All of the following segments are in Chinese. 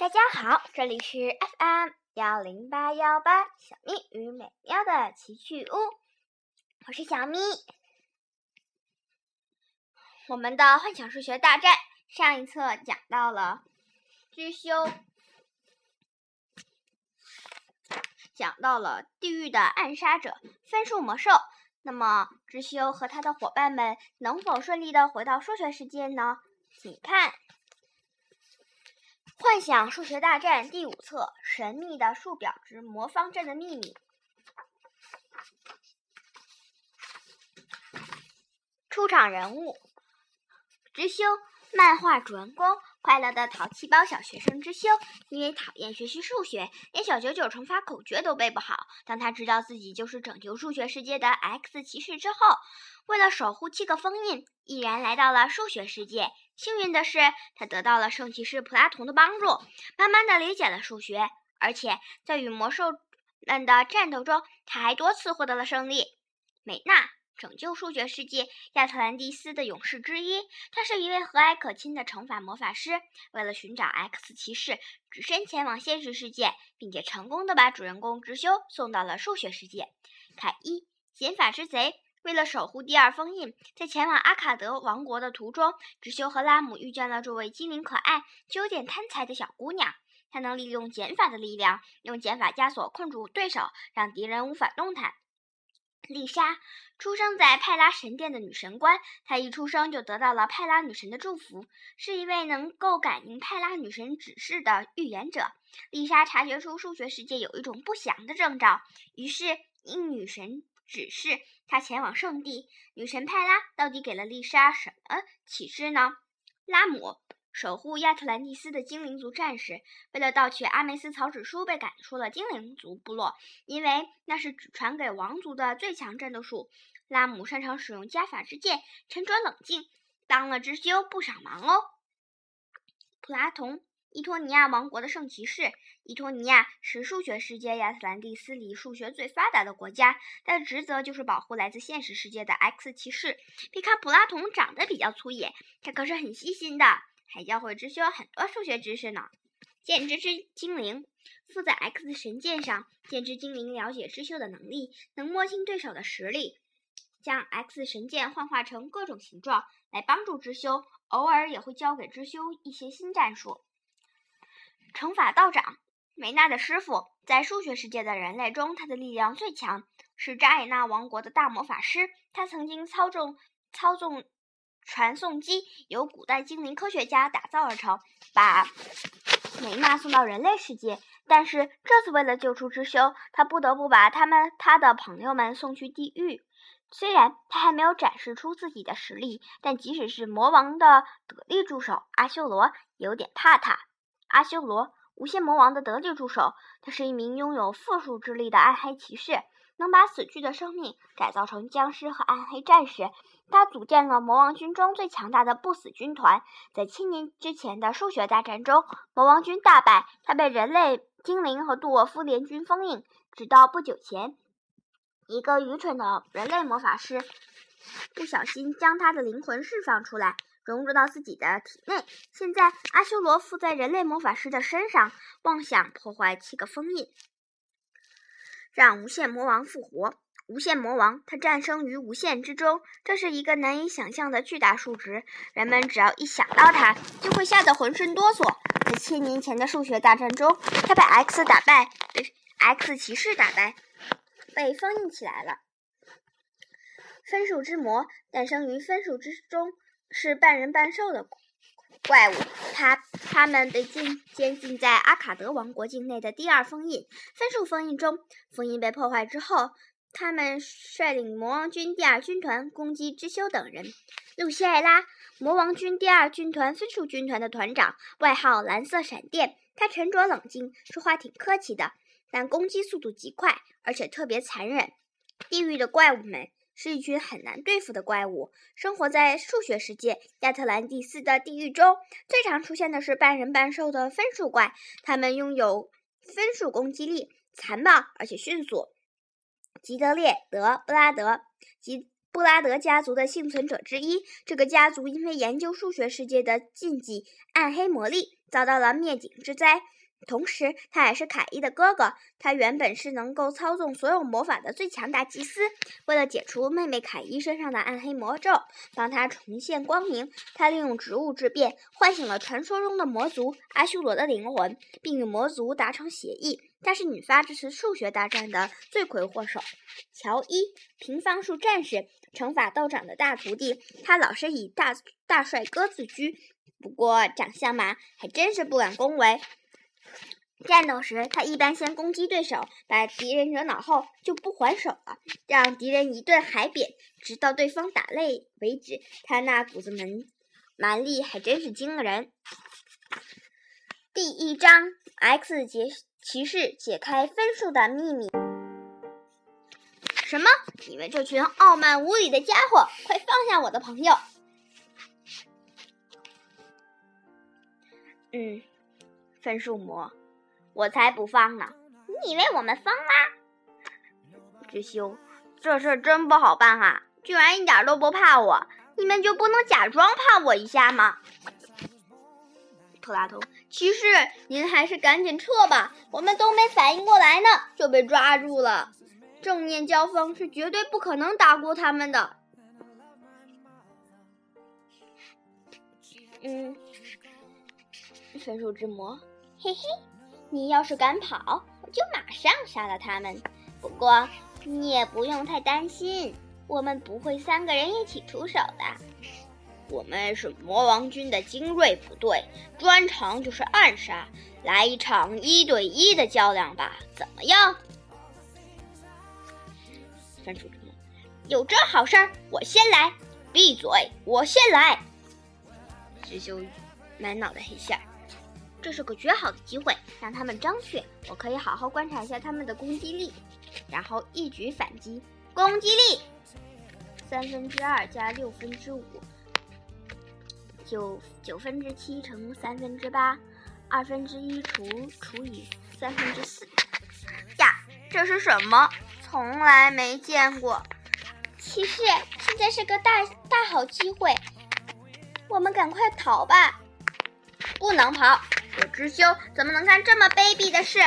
大家好，这里是 FM 幺零八幺八小咪与美妙的奇趣屋，我是小咪。我们的幻想数学大战上一册讲到了知修，讲到了地狱的暗杀者分数魔兽。那么知修和他的伙伴们能否顺利的回到数学世界呢？请看。幻想数学大战第五册：神秘的数表之魔方阵的秘密。出场人物：知修，漫画主人公，快乐的淘气包小学生知修。因为讨厌学习数学，连小九九乘法口诀都背不好。当他知道自己就是拯救数学世界的 X 骑士之后，为了守护七个封印，毅然来到了数学世界。幸运的是，他得到了圣骑士普拉童的帮助，慢慢的理解了数学，而且在与魔兽们的战斗中，他还多次获得了胜利。美娜，拯救数学世界亚特兰蒂斯的勇士之一，他是一位和蔼可亲的乘法魔法师。为了寻找 X 骑士，只身前往现实世界，并且成功的把主人公直修送到了数学世界。凯伊，减法之贼。为了守护第二封印，在前往阿卡德王国的途中，直修和拉姆遇见了这位机灵可爱却有点贪财的小姑娘。她能利用减法的力量，用减法枷锁困住对手，让敌人无法动弹。丽莎出生在派拉神殿的女神官，她一出生就得到了派拉女神的祝福，是一位能够感应派拉女神指示的预言者。丽莎察觉出数学世界有一种不祥的征兆，于是应女神。指示他前往圣地。女神派拉到底给了丽莎什么启示呢？拉姆守护亚特兰蒂斯的精灵族战士，为了盗取阿梅斯草纸书，被赶出了精灵族部落，因为那是只传给王族的最强战斗术。拉姆擅长使用加法之剑，沉着冷静，当了知修不少忙哦。普拉童。伊托尼亚王国的圣骑士。伊托尼亚是数学世界亚特兰蒂斯里数学最发达的国家，他的职责就是保护来自现实世界的 X 骑士。别看普拉童长得比较粗野，他可是很细心的，还教会知修很多数学知识呢。剑之之精灵附在 X 神剑上，剑之精灵了解知修的能力，能摸清对手的实力，将 X 神剑幻化成各种形状来帮助知修，偶尔也会教给知修一些新战术。乘法道长，梅娜的师傅，在数学世界的人类中，他的力量最强，是扎艾纳王国的大魔法师。他曾经操纵操纵传送机，由古代精灵科学家打造而成，把梅娜送到人类世界。但是这次为了救出知修，他不得不把他们他的朋友们送去地狱。虽然他还没有展示出自己的实力，但即使是魔王的得力助手阿修罗，有点怕他。阿修罗，无限魔王的得力助手。他是一名拥有复数之力的暗黑骑士，能把死去的生命改造成僵尸和暗黑战士。他组建了魔王军中最强大的不死军团。在千年之前的数学大战中，魔王军大败，他被人类、精灵和杜沃夫联军封印。直到不久前，一个愚蠢的人类魔法师不小心将他的灵魂释放出来。融入到自己的体内。现在，阿修罗附在人类魔法师的身上，妄想破坏七个封印，让无限魔王复活。无限魔王，他诞生于无限之中，这是一个难以想象的巨大数值。人们只要一想到他，就会吓得浑身哆嗦。在千年前的数学大战中，他被 X 打败，被 X 骑士打败，被封印起来了。分数之魔诞生于分数之中。是半人半兽的怪物，他他们被禁监禁在阿卡德王国境内的第二封印分数封印中。封印被破坏之后，他们率领魔王军第二军团攻击知修等人。露西艾拉，魔王军第二军团分数军团的团长，外号蓝色闪电。他沉着冷静，说话挺客气的，但攻击速度极快，而且特别残忍。地狱的怪物们。是一群很难对付的怪物，生活在数学世界亚特兰蒂斯的地狱中。最常出现的是半人半兽的分数怪，它们拥有分数攻击力，残暴而且迅速。吉德列德布拉德吉布拉德家族的幸存者之一，这个家族因为研究数学世界的禁忌暗黑魔力，遭到了灭顶之灾。同时，他还是凯伊的哥哥。他原本是能够操纵所有魔法的最强大祭司。为了解除妹妹凯伊身上的暗黑魔咒，帮她重现光明，他利用植物质变，唤醒了传说中的魔族阿修罗的灵魂，并与魔族达成协议。他是女发这次数学大战的罪魁祸首。乔伊，平方数战士，乘法道长的大徒弟。他老是以大大帅哥自居，不过长相嘛，还真是不敢恭维。战斗时，他一般先攻击对手，把敌人惹恼后就不还手了，让敌人一顿海扁，直到对方打累为止。他那股子蛮蛮力还真是惊人。第一章：X 解骑士解开分数的秘密。什么？你们这群傲慢无礼的家伙，快放下我的朋友！嗯，分数魔。我才不放呢！你以为我们疯啦？知修，这事真不好办啊！居然一点都不怕我，你们就不能假装怕我一下吗？特拉图，骑士，您还是赶紧撤吧，我们都没反应过来呢，就被抓住了。正面交锋是绝对不可能打过他们的。嗯，分数之魔，嘿嘿。你要是敢跑，我就马上杀了他们。不过你也不用太担心，我们不会三个人一起出手的。我们是魔王军的精锐部队，专长就是暗杀。来一场一对一的较量吧，怎么样？番薯有这好事儿，我先来。闭嘴，我先来。知修满脑袋黑线。这是个绝好的机会，让他们张去，我可以好好观察一下他们的攻击力，然后一举反击。攻击力三分之二加六分之五，九九分之七乘三分之八，二分之一除除以三分之四。呀，这是什么？从来没见过。骑士，现在是个大大好机会，我们赶快逃吧！不能跑。我知修怎么能干这么卑鄙的事？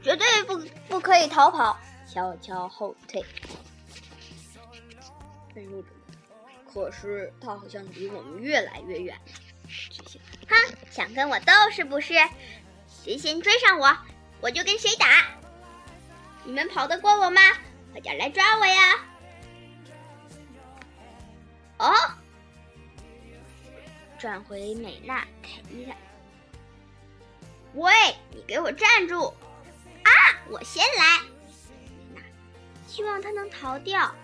绝对不不可以逃跑，悄悄后退。愤怒者，可是他好像离我们越来越远。哼，想跟我斗是不是？谁先追上我，我就跟谁打。你们跑得过我吗？快点来抓我呀！哦，转回美娜凯伊了。喂，你给我站住！啊，我先来。希望他能逃掉，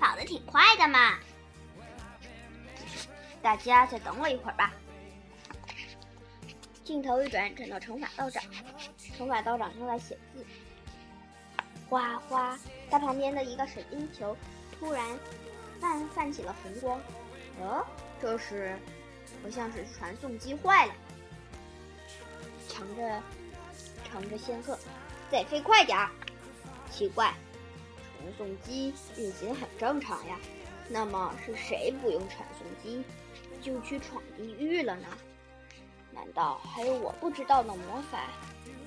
跑得挺快的嘛。大家再等我一会儿吧。镜头一转，转到乘法道长，乘法道长正在写字。哗哗，他旁边的一个水晶球突然泛泛起了红光。哦，这是，不像是传送机坏了。乘着，乘着仙鹤，再飞快点儿。奇怪，传送机运行很正常呀。那么是谁不用传送机就去闯地狱了呢？难道还有我不知道的魔法？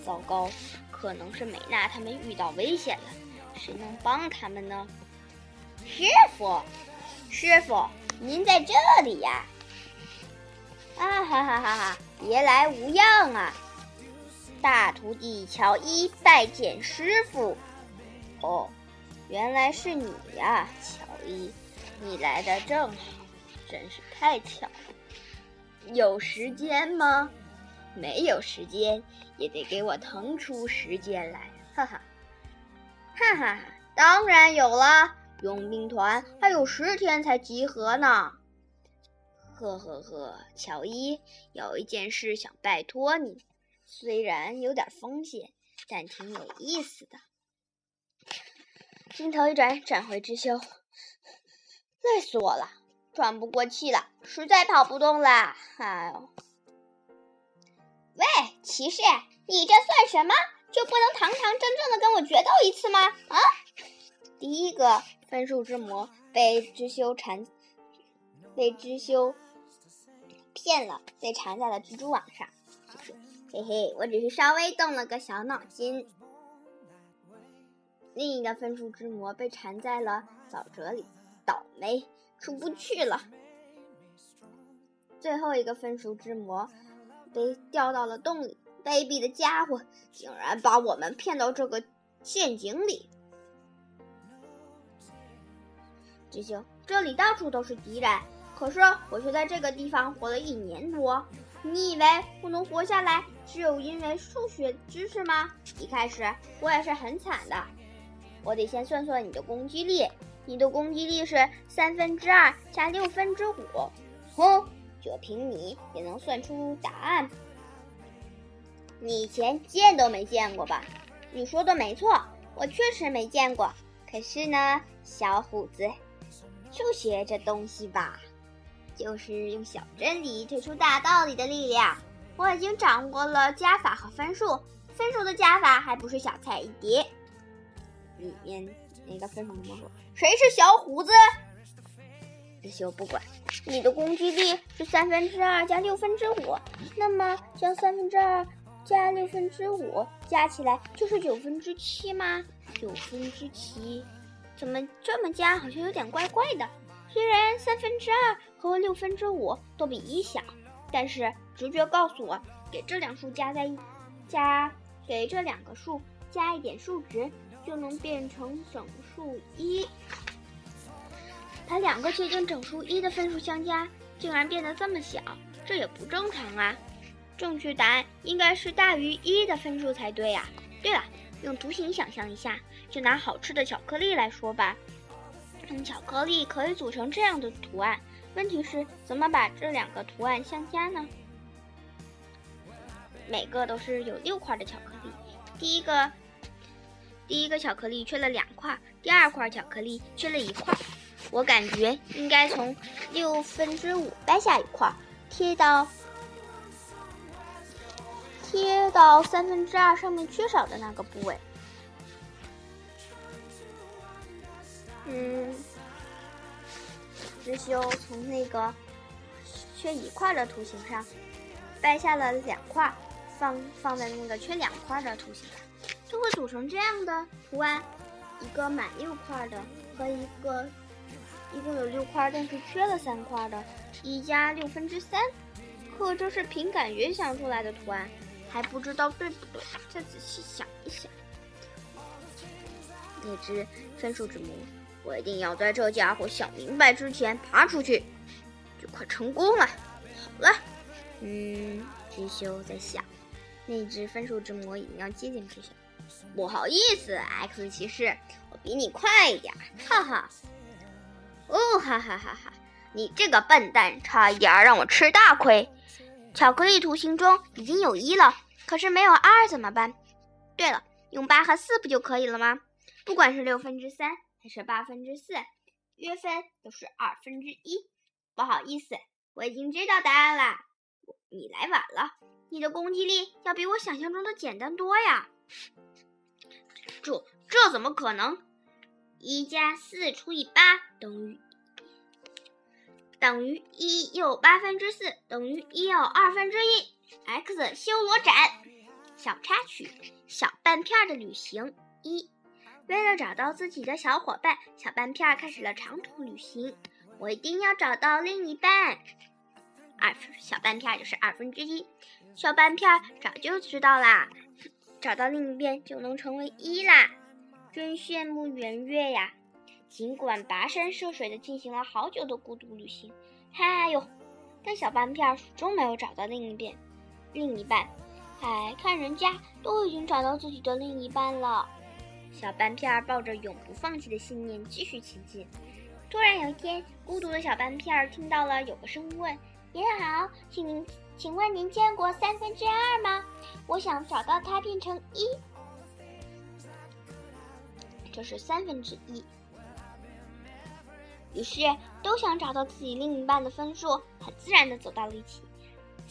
糟糕，可能是美娜他们遇到危险了。谁能帮他们呢？师傅，师傅，您在这里呀！啊哈哈哈哈！别来无恙啊！大徒弟乔伊拜见师傅。哦，原来是你呀，乔伊，你来的正好，真是太巧了。有时间吗？没有时间，也得给我腾出时间来，哈哈，哈哈哈，当然有了。佣兵团还有十天才集合呢。呵呵呵，乔伊，有一件事想拜托你。虽然有点风险，但挺有意思的。镜头一转，转回知修，累死我了，喘不过气了，实在跑不动了。哎呦！喂，骑士，你这算什么？就不能堂堂正正的跟我决斗一次吗？啊！第一个分数之魔被知修缠，被知修骗了，被缠在了蜘蛛网上。嘿嘿，我只是稍微动了个小脑筋。另一个分数之魔被缠在了沼泽里，倒霉，出不去了。最后一个分数之魔被掉到了洞里，卑鄙的家伙竟然把我们骗到这个陷阱里。知修，这里到处都是敌人，可是我却在这个地方活了一年多。你以为我能活下来，只有因为数学知识吗？一开始我也是很惨的。我得先算算你的攻击力，你的攻击力是三分之二加六分之五。哼，就凭你也能算出答案？你以前见都没见过吧？你说的没错，我确实没见过。可是呢，小虎子，数学这东西吧，就是用小真理推出大道理的力量。我已经掌握了加法和分数，分数的加法还不是小菜一碟。里面那个分数魔说：“谁是小虎子？”这些我不管，你的攻击力是三分之二加六分之五，那么将三分之二加六分之五加起来就是九分之七吗？九分之七，怎么这么加好像有点怪怪的？虽然三分之二和六分之五都比一小，但是直觉告诉我，给这两数加在一加，给这两个数加一点数值。就能变成整数一，把两个接近整数一的分数相加，竟然变得这么小，这也不正常啊！正确答案应该是大于一的分数才对呀。对了，用图形想象一下，就拿好吃的巧克力来说吧，用巧克力可以组成这样的图案，问题是怎么把这两个图案相加呢？每个都是有六块的巧克力，第一个。第一个巧克力缺了两块，第二块巧克力缺了一块。我感觉应该从六分之五掰下一块，贴到贴到三分之二上面缺少的那个部位。嗯，知修从那个缺一块的图形上掰下了两块，放放在那个缺两块的图形上。就会组成这样的图案，一个满六块的和一个一共有六块但是缺了三块的，一加六分之三。可这是凭感觉想出来的图案，还不知道对不对，再仔细想一想。那只分数之魔，我一定要在这家伙想明白之前爬出去，就快成功了。好了，嗯，知修在想，那只分数之魔已经要接近知修。不好意思，X 骑士，我比你快一点，哈哈。哦，哈哈哈哈！你这个笨蛋，差一点让我吃大亏。巧克力图形中已经有一了，可是没有二怎么办？对了，用八和四不就可以了吗？不管是六分之三还是八分之四，约分都是二分之一。不好意思，我已经知道答案了。你来晚了，你的攻击力要比我想象中的简单多呀。这这怎么可能？一加四除以八等于等于一又八分之四等于一又二分之一。X 修罗斩。小插曲：小半片的旅行一。为了找到自己的小伙伴，小半片开始了长途旅行。我一定要找到另一半。二小半片就是二分之一。小半片早就知道啦。找到另一边就能成为一啦，真羡慕圆月呀！尽管跋山涉水的进行了好久的孤独旅行，哎呦，但小半片始终没有找到另一边另一半。哎，看人家都已经找到自己的另一半了。小半片抱着永不放弃的信念继续前进。突然有一天，孤独的小半片听到了有个声音问：“您好，请您。”请问您见过三分之二吗？我想找到它变成一，这是三分之一。于是都想找到自己另一半的分数，很自然的走到了一起。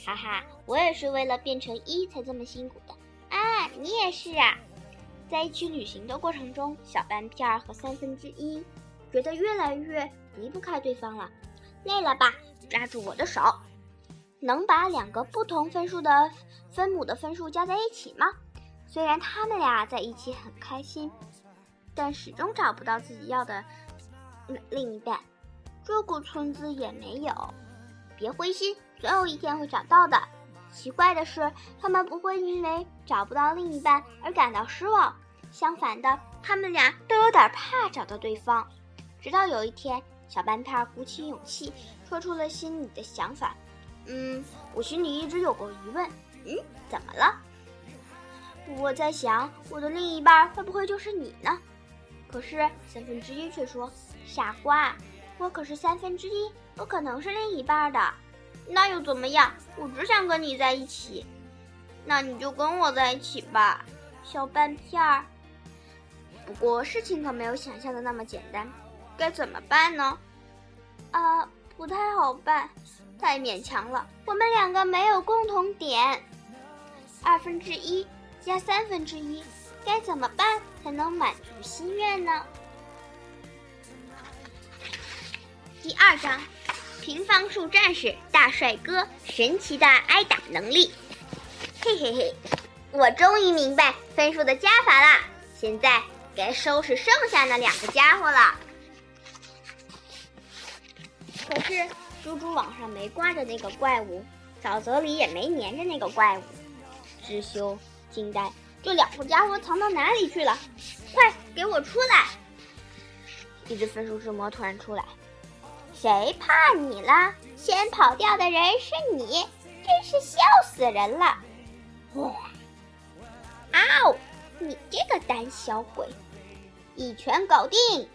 哈哈，我也是为了变成一才这么辛苦的啊！你也是啊！在一起旅行的过程中，小半片和三分之一觉得越来越离不开对方了。累了吧？抓住我的手。能把两个不同分数的分母的分数加在一起吗？虽然他们俩在一起很开心，但始终找不到自己要的另一半。这个村子也没有。别灰心，总有一天会找到的。奇怪的是，他们不会因为找不到另一半而感到失望。相反的，他们俩都有点怕找到对方。直到有一天，小半片鼓起勇气说出了心里的想法：“嗯，我心里一直有个疑问。嗯，怎么了？我在想，我的另一半会不会就是你呢？”可是三分之一却说：“傻瓜，我可是三分之一，不可能是另一半的。那又怎么样？我只想跟你在一起。那你就跟我在一起吧，小半片儿。”不过事情可没有想象的那么简单，该怎么办呢？啊，不太好办，太勉强了。我们两个没有共同点，二分之一加三分之一，该怎么办才能满足心愿呢？第二章，平方数战士大帅哥神奇的挨打能力。嘿嘿嘿，我终于明白分数的加法啦！现在。该收拾剩下那两个家伙了。可是，猪猪网上没挂着那个怪物，沼泽里也没粘着那个怪物。知修惊呆，这两个家伙藏到哪里去了？快给我出来！一只分数之魔突然出来，谁怕你了？先跑掉的人是你，真是笑死人了！哇！啊呜！你这个胆小鬼，一拳搞定！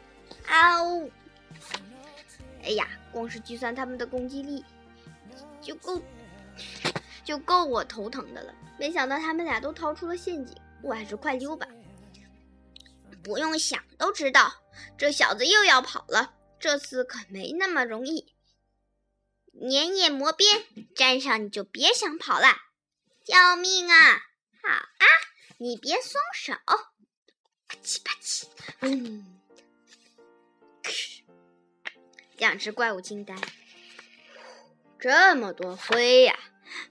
啊呜！哎呀，光是计算他们的攻击力就够就够我头疼的了。没想到他们俩都逃出了陷阱，我还是快溜吧。不用想都知道，这小子又要跑了。这次可没那么容易。粘液魔鞭，粘上你就别想跑了！救命啊！好啊！你别松手！啪叽啪叽，嗯，两只怪物惊呆，这么多灰呀，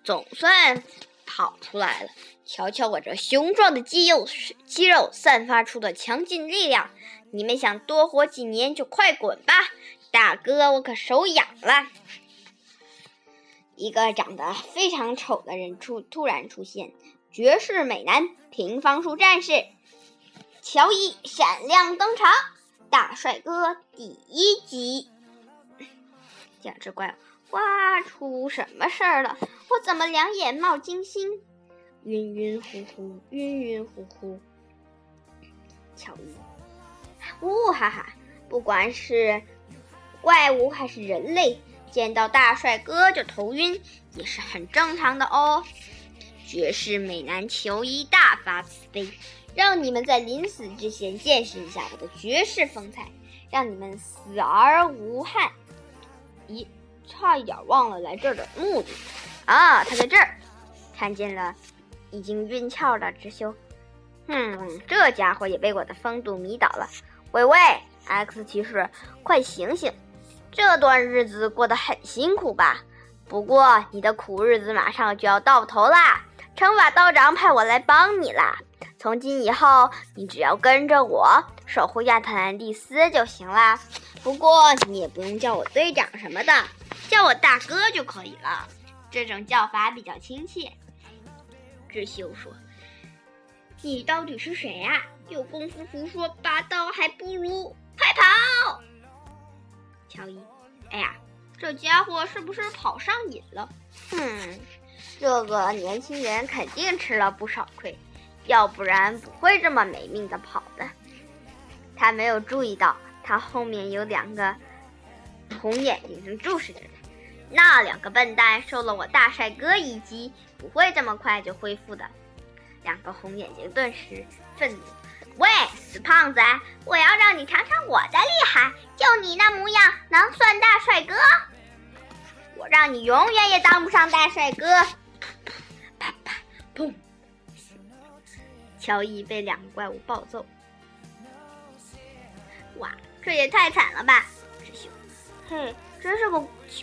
总算跑出来了。瞧瞧我这雄壮的肌肉，肌肉散发出的强劲力量。你们想多活几年就快滚吧，大哥，我可手痒了。一个长得非常丑的人出突然出现。绝世美男，平方数战士乔伊闪亮登场，大帅哥第一集。两只怪物，哇，出什么事儿了？我怎么两眼冒金星？晕晕乎乎，晕晕乎乎。乔伊，呜哈哈！不管是怪物还是人类，见到大帅哥就头晕，也是很正常的哦。绝世美男球衣大发慈悲，让你们在临死之前见识一下我的绝世风采，让你们死而无憾。咦，差一点忘了来这儿的目的啊！他在这儿，看见了已经晕窍的直修。哼，这家伙也被我的风度迷倒了。喂喂，X 骑士，快醒醒！这段日子过得很辛苦吧？不过你的苦日子马上就要到头啦！惩罚道长派我来帮你啦！从今以后，你只要跟着我守护亚特兰蒂斯就行啦。不过你也不用叫我队长什么的，叫我大哥就可以了。这种叫法比较亲切。智秀说：“你到底是谁呀？有功夫胡说八道还不如快跑！”乔伊，哎呀，这家伙是不是跑上瘾了？哼。这个年轻人肯定吃了不少亏，要不然不会这么没命的跑的。他没有注意到，他后面有两个红眼睛正注视着他。那两个笨蛋受了我大帅哥一击，不会这么快就恢复的。两个红眼睛顿时愤怒：“喂，死胖子，我要让你尝尝我的厉害！就你那模样，能算大帅哥？我让你永远也当不上大帅哥！”啪啪砰！乔伊被两个怪物暴揍。哇，这也太惨了吧！嘿，真是个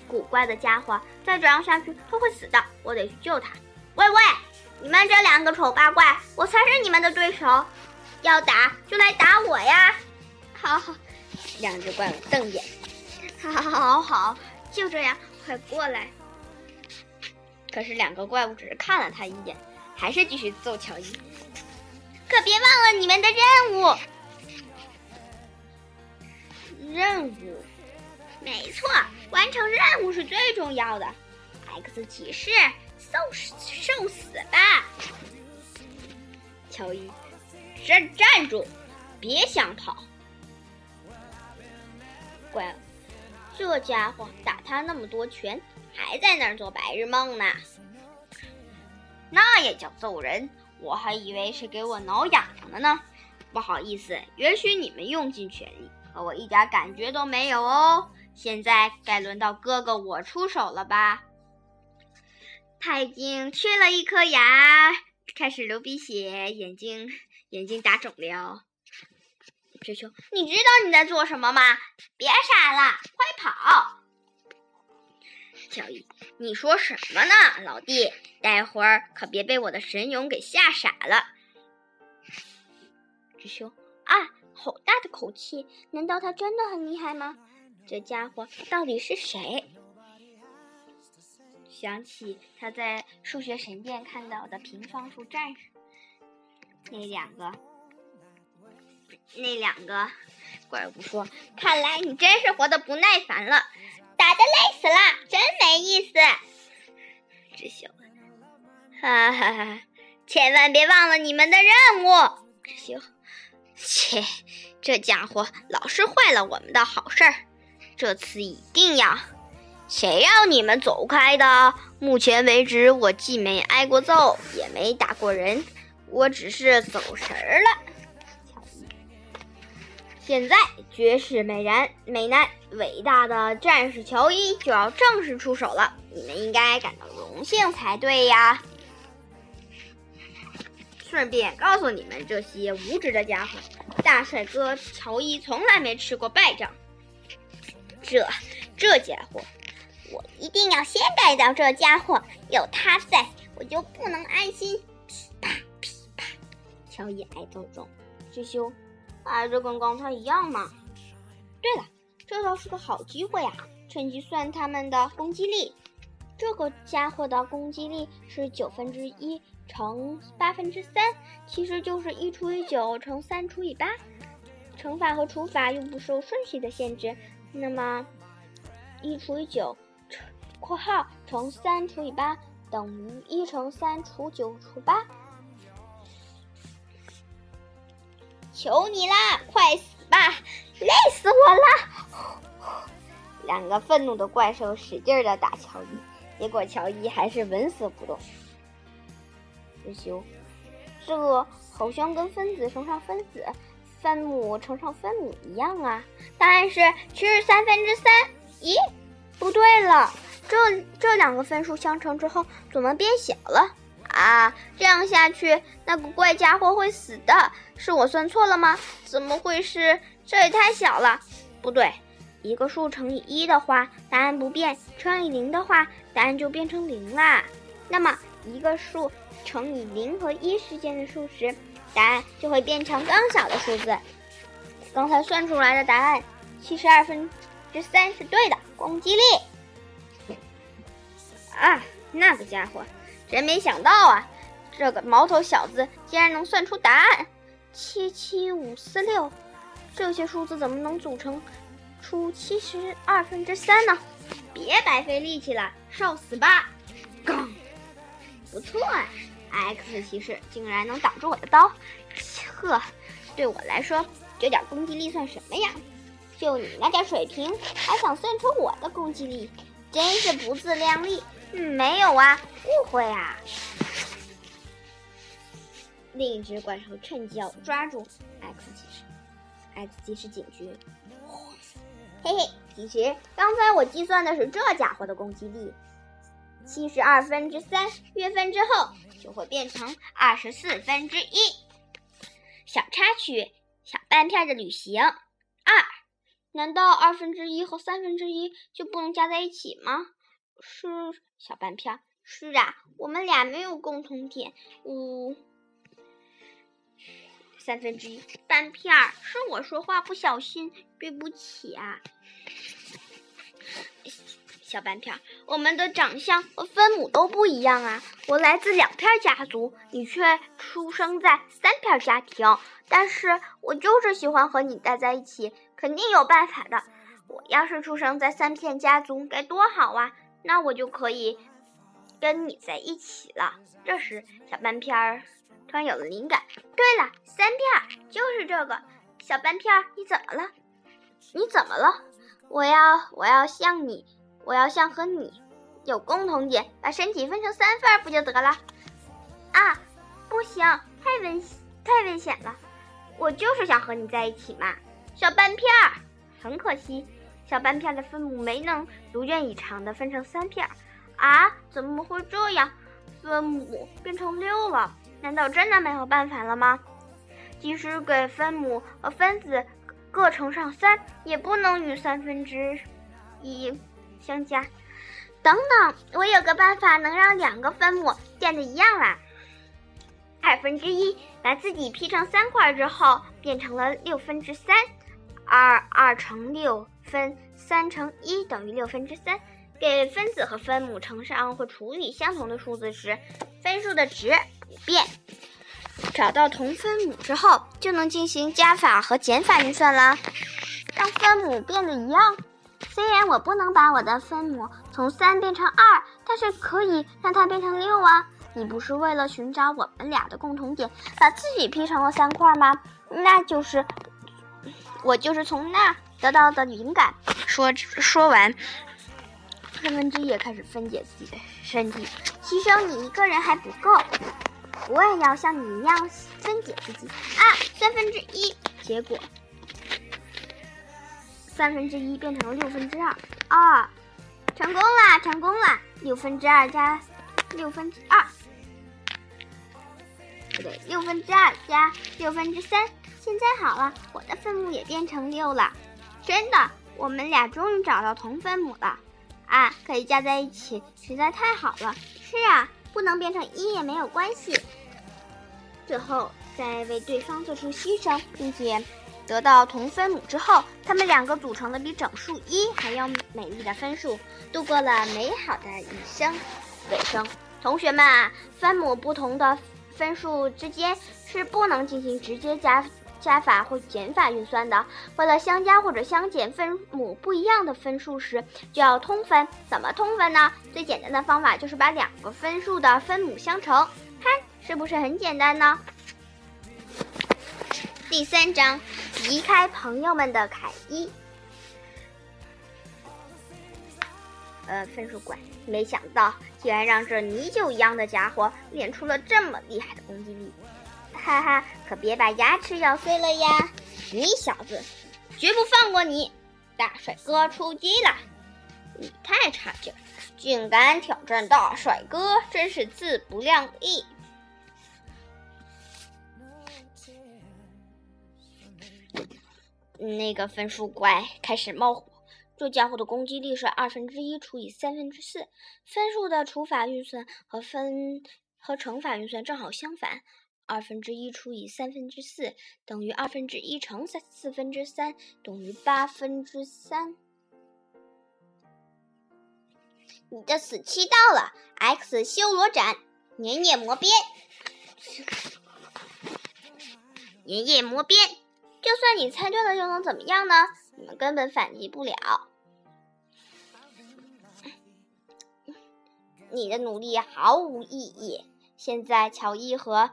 古怪的家伙！再这样下去，他会死的。我得去救他。喂喂，你们这两个丑八怪，我才是你们的对手！要打就来打我呀！好好，两只怪物瞪眼。好好好，就这样，快过来！可是两个怪物只是看了他一眼，还是继续揍乔伊。可别忘了你们的任务。任务，没错，完成任务是最重要的。X 骑士，受受死吧！乔伊，站站住，别想跑！怪，这家伙打他那么多拳，还在那儿做白日梦呢。那也叫揍人？我还以为是给我挠痒痒的呢。不好意思，允许你们用尽全力。可我一点感觉都没有哦！现在该轮到哥哥我出手了吧？他已经缺了一颗牙，开始流鼻血，眼睛眼睛打肿了。志秋，你知道你在做什么吗？别傻了，快跑！小易，你说什么呢，老弟？待会儿可别被我的神勇给吓傻了。志秋，啊！好大的口气！难道他真的很厉害吗？这家伙到底是谁？想起他在数学神殿看到的平方数战士，那两个，那两个怪物说：“看来你真是活得不耐烦了，累死了，真没意思。”智秀，哈哈哈！千万别忘了你们的任务，智秀。切，这家伙老是坏了我们的好事儿，这次一定要！谁让你们走开的？目前为止，我既没挨过揍，也没打过人，我只是走神儿了。现在，绝世美人、美男、伟大的战士乔伊就要正式出手了，你们应该感到荣幸才对呀！顺便告诉你们这些无知的家伙，大帅哥乔伊从来没吃过败仗。这这家伙，我一定要先干掉这家伙，有他在，我就不能安心。噼啪噼啪，乔伊挨揍中。师兄，还是跟刚才一样嘛？对了，这倒是个好机会啊！趁机算他们的攻击力。这个家伙的攻击力是九分之一。乘八分之三，其实就是一除以九乘三除以八。乘法和除法又不受顺序的限制，那么一除以九（括号乘三除以八）等于一乘三除九除八。求你啦，快死吧！累死我了！两个愤怒的怪兽使劲的打乔伊，结果乔伊还是纹丝不动。师兄，这好像跟分子乘上分子，分母乘上分母一样啊！答案是七十三分之三。咦，不对了，这这两个分数相乘之后怎么变小了啊？这样下去，那个怪家伙会死的。是我算错了吗？怎么会是？这也太小了。不对，一个数乘以一的话，答案不变；乘以零的话，答案就变成零啦。那么一个数。乘以零和一之间的数时，答案就会变成更小的数字。刚才算出来的答案七十二分之三是对的。攻击力啊，那个家伙真没想到啊！这个毛头小子竟然能算出答案，七七五四六，这些数字怎么能组成出七十二分之三呢？别白费力气了，受死吧！刚，不错啊。X 骑士竟然能挡住我的刀，呵，对我来说这点攻击力算什么呀？就你那点水平，还想算出我的攻击力，真是不自量力！没有啊，误会啊！另一只怪兽趁机要抓住 X 骑士，X 骑士警觉，嘿嘿，其实刚才我计算的是这家伙的攻击力。七十二分之三约分之后，就会变成二十四分之一。小插曲：小半片的旅行二。难道二分之一和三分之一就不能加在一起吗？是小半片。是啊，我们俩没有共同点。五三分之一半片儿，是我说话不小心，对不起啊。小半片，我们的长相和分母都不一样啊！我来自两片家族，你却出生在三片家庭。但是我就是喜欢和你待在一起，肯定有办法的。我要是出生在三片家族，该多好啊！那我就可以跟你在一起了。这时，小半片儿突然有了灵感。对了，三片儿就是这个。小半片儿，你怎么了？你怎么了？我要，我要像你。我要像和你有共同点，把身体分成三份不就得了？啊，不行，太危太危险了！我就是想和你在一起嘛，小半片儿。很可惜，小半片的分母没能如愿以偿的分成三片。啊，怎么会这样？分母变成六了？难道真的没有办法了吗？即使给分母和分子各乘上三，也不能与三分之一。相加，等等，我有个办法能让两个分母变得一样啦。二分之一把自己劈成三块之后，变成了六分之三。二二乘六分三乘一等于六分之三。给分子和分母乘上或除以相同的数字时，分数的值不变。找到同分母之后，就能进行加法和减法运算了，让分母变得一样。虽然我不能把我的分母从三变成二，但是可以让它变成六啊！你不是为了寻找我们俩的共同点，把自己劈成了三块吗？那就是我就是从那得到的灵感。说说完，三分之一开始分解自己的身体，牺牲你一个人还不够，我也要像你一样分解自己啊！三分之一，结果。三分之一变成了六分之二，二，成功啦！成功啦！六分之二加六分之二，不对，六分之二加六分之三。现在好了，我的分母也变成六了。真的，我们俩终于找到同分母了啊！可以加在一起，实在太好了。是啊，不能变成一也没有关系。最后，再为对方做出牺牲，并且。得到同分母之后，他们两个组成了比整数一还要美丽的分数，度过了美好的一生。尾声，同学们啊，分母不同的分数之间是不能进行直接加加法或减法运算的。为了相加或者相减分母不一样的分数时，就要通分。怎么通分呢？最简单的方法就是把两个分数的分母相乘，看是不是很简单呢？第三章，离开朋友们的凯伊。呃，分数怪，没想到竟然让这泥鳅一样的家伙练出了这么厉害的攻击力！哈哈，可别把牙齿咬碎了呀！你小子，绝不放过你！大帅哥出击了！你太差劲，竟敢挑战大帅哥，真是自不量力！那个分数怪开始冒火，这家伙的攻击力是二分之一除以三分之四。分数的除法运算和分和乘法运算正好相反，二分之一除以三分之四等于二分之一乘三四分之三等于八分之三。你的死期到了，X 修罗斩，粘液魔鞭，粘液魔鞭。就算你猜对了，又能怎么样呢？你们根本反击不了。你的努力毫无意义。现在乔伊和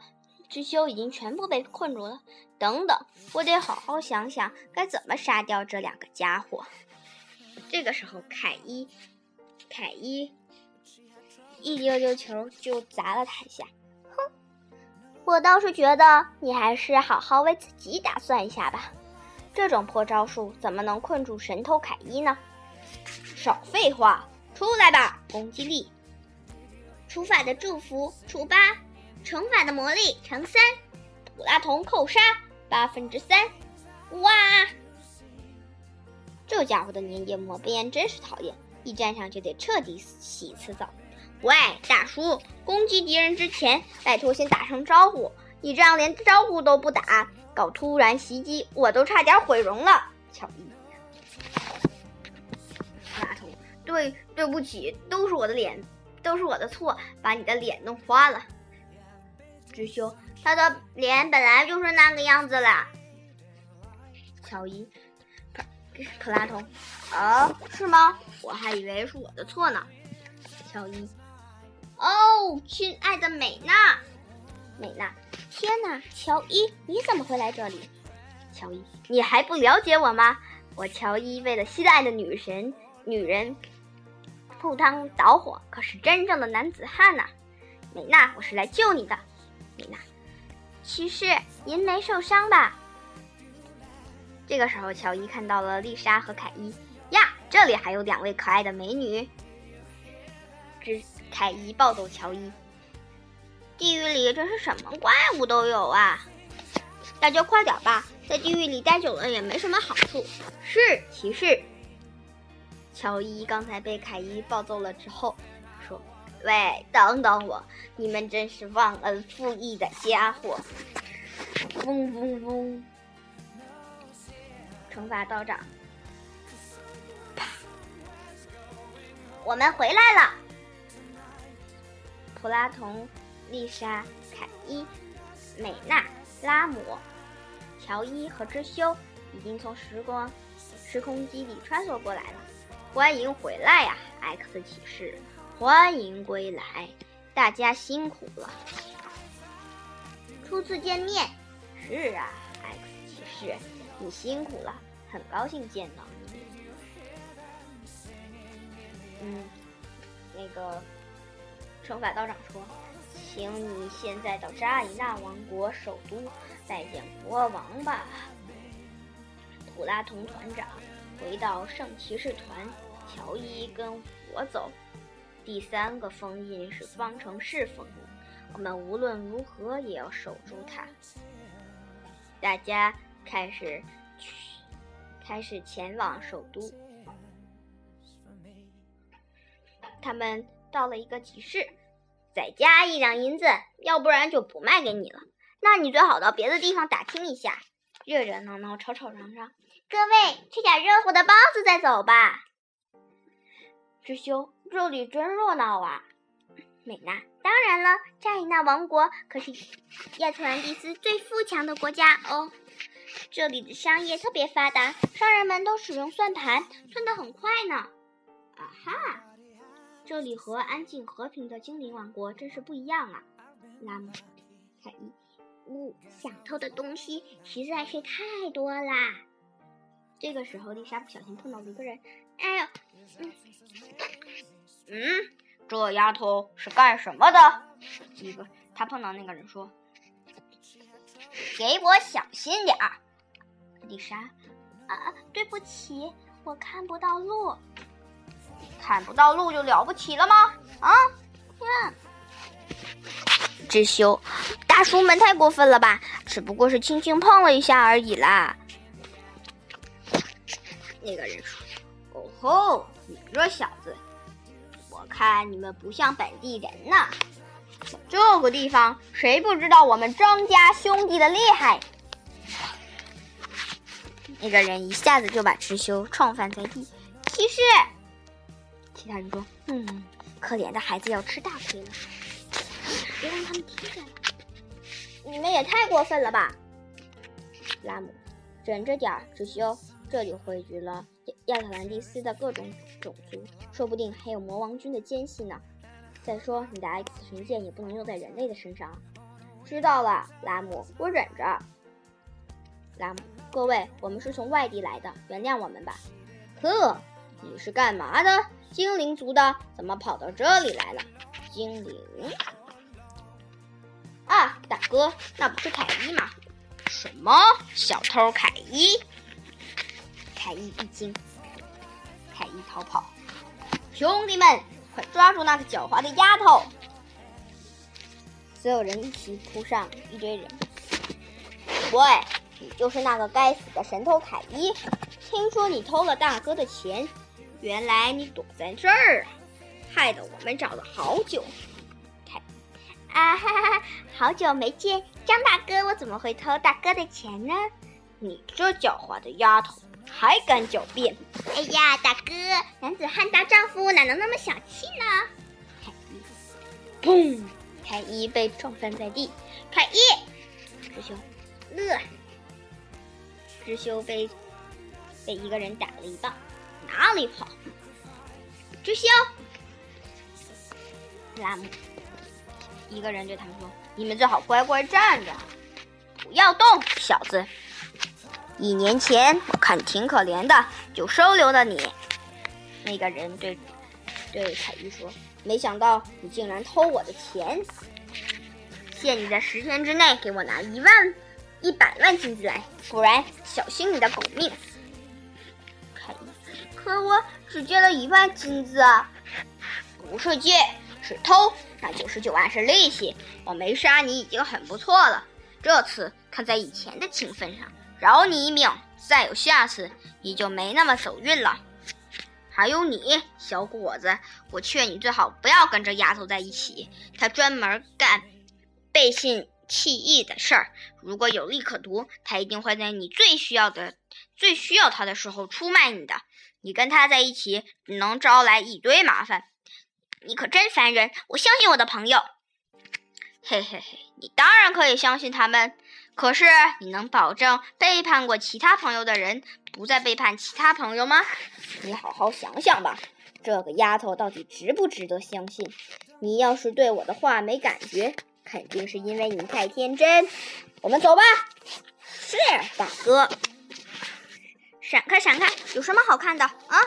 知修已经全部被困住了。等等，我得好好想想该怎么杀掉这两个家伙。这个时候，凯伊，凯伊一溜溜球就砸了他一下。哼我倒是觉得你还是好好为自己打算一下吧。这种破招数怎么能困住神偷凯伊呢？少废话，出来吧！攻击力，除法的祝福除八，乘法的魔力乘三，普拉同扣杀八分之三。哇！这家伙的粘液抹边真是讨厌，一沾上就得彻底洗一次澡。喂，大叔，攻击敌人之前，拜托先打声招呼。你这样连招呼都不打，搞突然袭击，我都差点毁容了。乔伊，马桶，对，对不起，都是我的脸，都是我的错，把你的脸弄花了。知修，他的脸本来就是那个样子啦。乔伊，普普拉通，啊，是吗？我还以为是我的错呢。乔伊。哦，亲爱的美娜，美娜，天哪！乔伊，你怎么会来这里？乔伊，你还不了解我吗？我乔伊为了心爱的女神女人赴汤蹈火，可是真正的男子汉呐！美娜，我是来救你的。美娜，骑士，您没受伤吧？这个时候，乔伊看到了丽莎和凯伊呀，这里还有两位可爱的美女。只。凯伊暴走乔伊，地狱里这是什么怪物都有啊！大家快点吧，在地狱里待久了也没什么好处。是骑士。乔伊刚才被凯伊暴揍了之后，说：“喂，等等我，你们真是忘恩负义的家伙！”嗡嗡嗡，惩罚道长，啪，我们回来了。普拉同、丽莎、凯伊、美娜、拉姆、乔伊和知修已经从时光时空机里穿梭过来了。欢迎回来呀，X 骑士！欢迎归来，大家辛苦了。初次见面，是啊，X 骑士，你辛苦了，很高兴见到你。嗯，那个。惩罚道长说：“请你现在到扎伊纳王国首都拜见国王吧。”普拉通团长回到圣骑士团，乔伊跟我走。第三个封印是方程式封印，我们无论如何也要守住它。大家开始去，开始前往首都。他们到了一个集市。再加一两银子，要不然就不卖给你了。那你最好到别的地方打听一下，热热闹闹，吵吵嚷嚷。各位，吃点热乎的包子再走吧。知修，这里真热闹啊！美娜，当然了，扎伊娜王国可是亚特兰蒂斯最富强的国家哦。这里的商业特别发达，商人们都使用算盘，算得很快呢。啊哈！这里和安静和平的精灵王国真是不一样啊！拉姆，凯伊，呜，想偷的东西实在是太多啦。这个时候，丽莎不小心碰到了一个人，哎呦，嗯，嗯，这丫头是干什么的？一个，她碰到那个人说：“给我小心点儿。”丽莎，啊，对不起，我看不到路。看不到路就了不起了吗？啊！呀，知修，大叔们太过分了吧？只不过是轻轻碰了一下而已啦。那个人说：“哦吼，你这小子，我看你们不像本地人呐。这个地方谁不知道我们张家兄弟的厉害？”那个人一下子就把知修撞翻在地。骑士。其他人说：“嗯，可怜的孩子要吃大亏了，别让他们听见了。你们也太过分了吧！”拉姆，忍着点儿，只修，这里汇聚了亚特兰蒂斯的各种种族，说不定还有魔王军的奸细呢。再说，你的 X 神剑也不能用在人类的身上。知道了，拉姆，我忍着。拉姆，各位，我们是从外地来的，原谅我们吧。呵，你是干嘛的？精灵族的怎么跑到这里来了？精灵啊，大哥，那不是凯伊吗？什么小偷凯伊？凯伊一惊，凯伊逃跑。兄弟们，快抓住那个狡猾的丫头！所有人一起扑上一堆人。喂，你就是那个该死的神偷凯伊？听说你偷了大哥的钱，原来你躲在这儿，害得我们找了好久。凯，啊哈哈，好久没见，张大哥，我怎么会偷大哥的钱呢？你这狡猾的丫头，还敢狡辩！哎呀，大哥，男子汉大丈夫哪能那么小气呢？砰！凯一被撞翻在地。凯一，师兄，呃，师兄被被一个人打了一棒，哪里跑？知修，拉姆，一个人对他们说：“你们最好乖乖站着，不要动，小子。一年前我看挺可怜的，就收留了你。”那个人对对凯伊说：“没想到你竟然偷我的钱，限你在十天之内给我拿一万。”一百万金子来，不然小心你的狗命！凯伊，可我只借了一万金子啊！不是借，是偷，那九十九万是利息。我没杀你已经很不错了，这次看在以前的情分上，饶你一命。再有下次，你就没那么走运了。还有你，小伙子，我劝你最好不要跟这丫头在一起，她专门干背信。弃义的事儿，如果有利可图，他一定会在你最需要的、最需要他的时候出卖你的。你跟他在一起，能招来一堆麻烦。你可真烦人！我相信我的朋友。嘿嘿嘿，你当然可以相信他们。可是，你能保证背叛过其他朋友的人不再背叛其他朋友吗？你好好想想吧，这个丫头到底值不值得相信？你要是对我的话没感觉。肯定是因为你太天真，我们走吧。是大哥，闪开闪开！有什么好看的啊？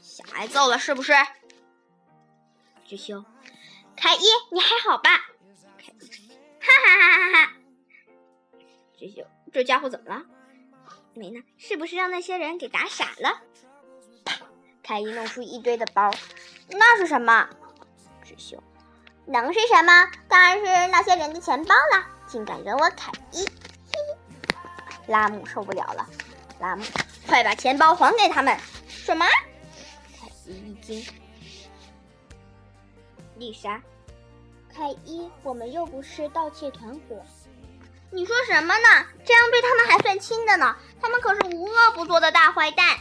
想挨揍了是不是？知修，凯伊，你还好吧？凯伊，哈哈哈哈哈！知修，这家伙怎么了？没呢，是不是让那些人给打傻了？凯伊弄出一堆的包，那是什么？智秀。能是什么？当然是那些人的钱包了！竟敢惹我凯伊！拉姆受不了了，拉姆，快把钱包还给他们！什么？凯伊一惊。丽莎，凯伊，我们又不是盗窃团伙。你说什么呢？这样对他们还算亲的呢？他们可是无恶不作的大坏蛋。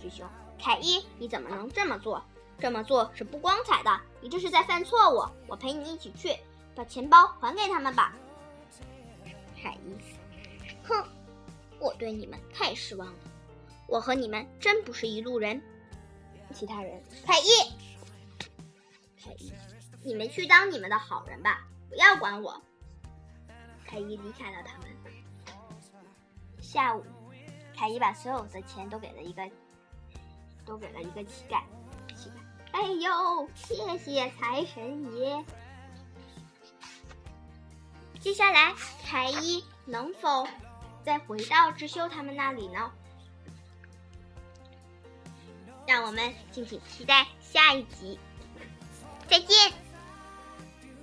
师兄，凯伊，你怎么能这么做？这么做是不光彩的，你这是在犯错误。我陪你一起去，把钱包还给他们吧。凯伊，哼，我对你们太失望了，我和你们真不是一路人。其他人，凯伊，凯伊，你们去当你们的好人吧，不要管我。凯伊离开了他们。下午，凯伊把所有的钱都给了一个，都给了一个乞丐。乞丐哎呦，谢谢财神爷！接下来，凯伊能否再回到智修他们那里呢？让我们敬请期待下一集。再见。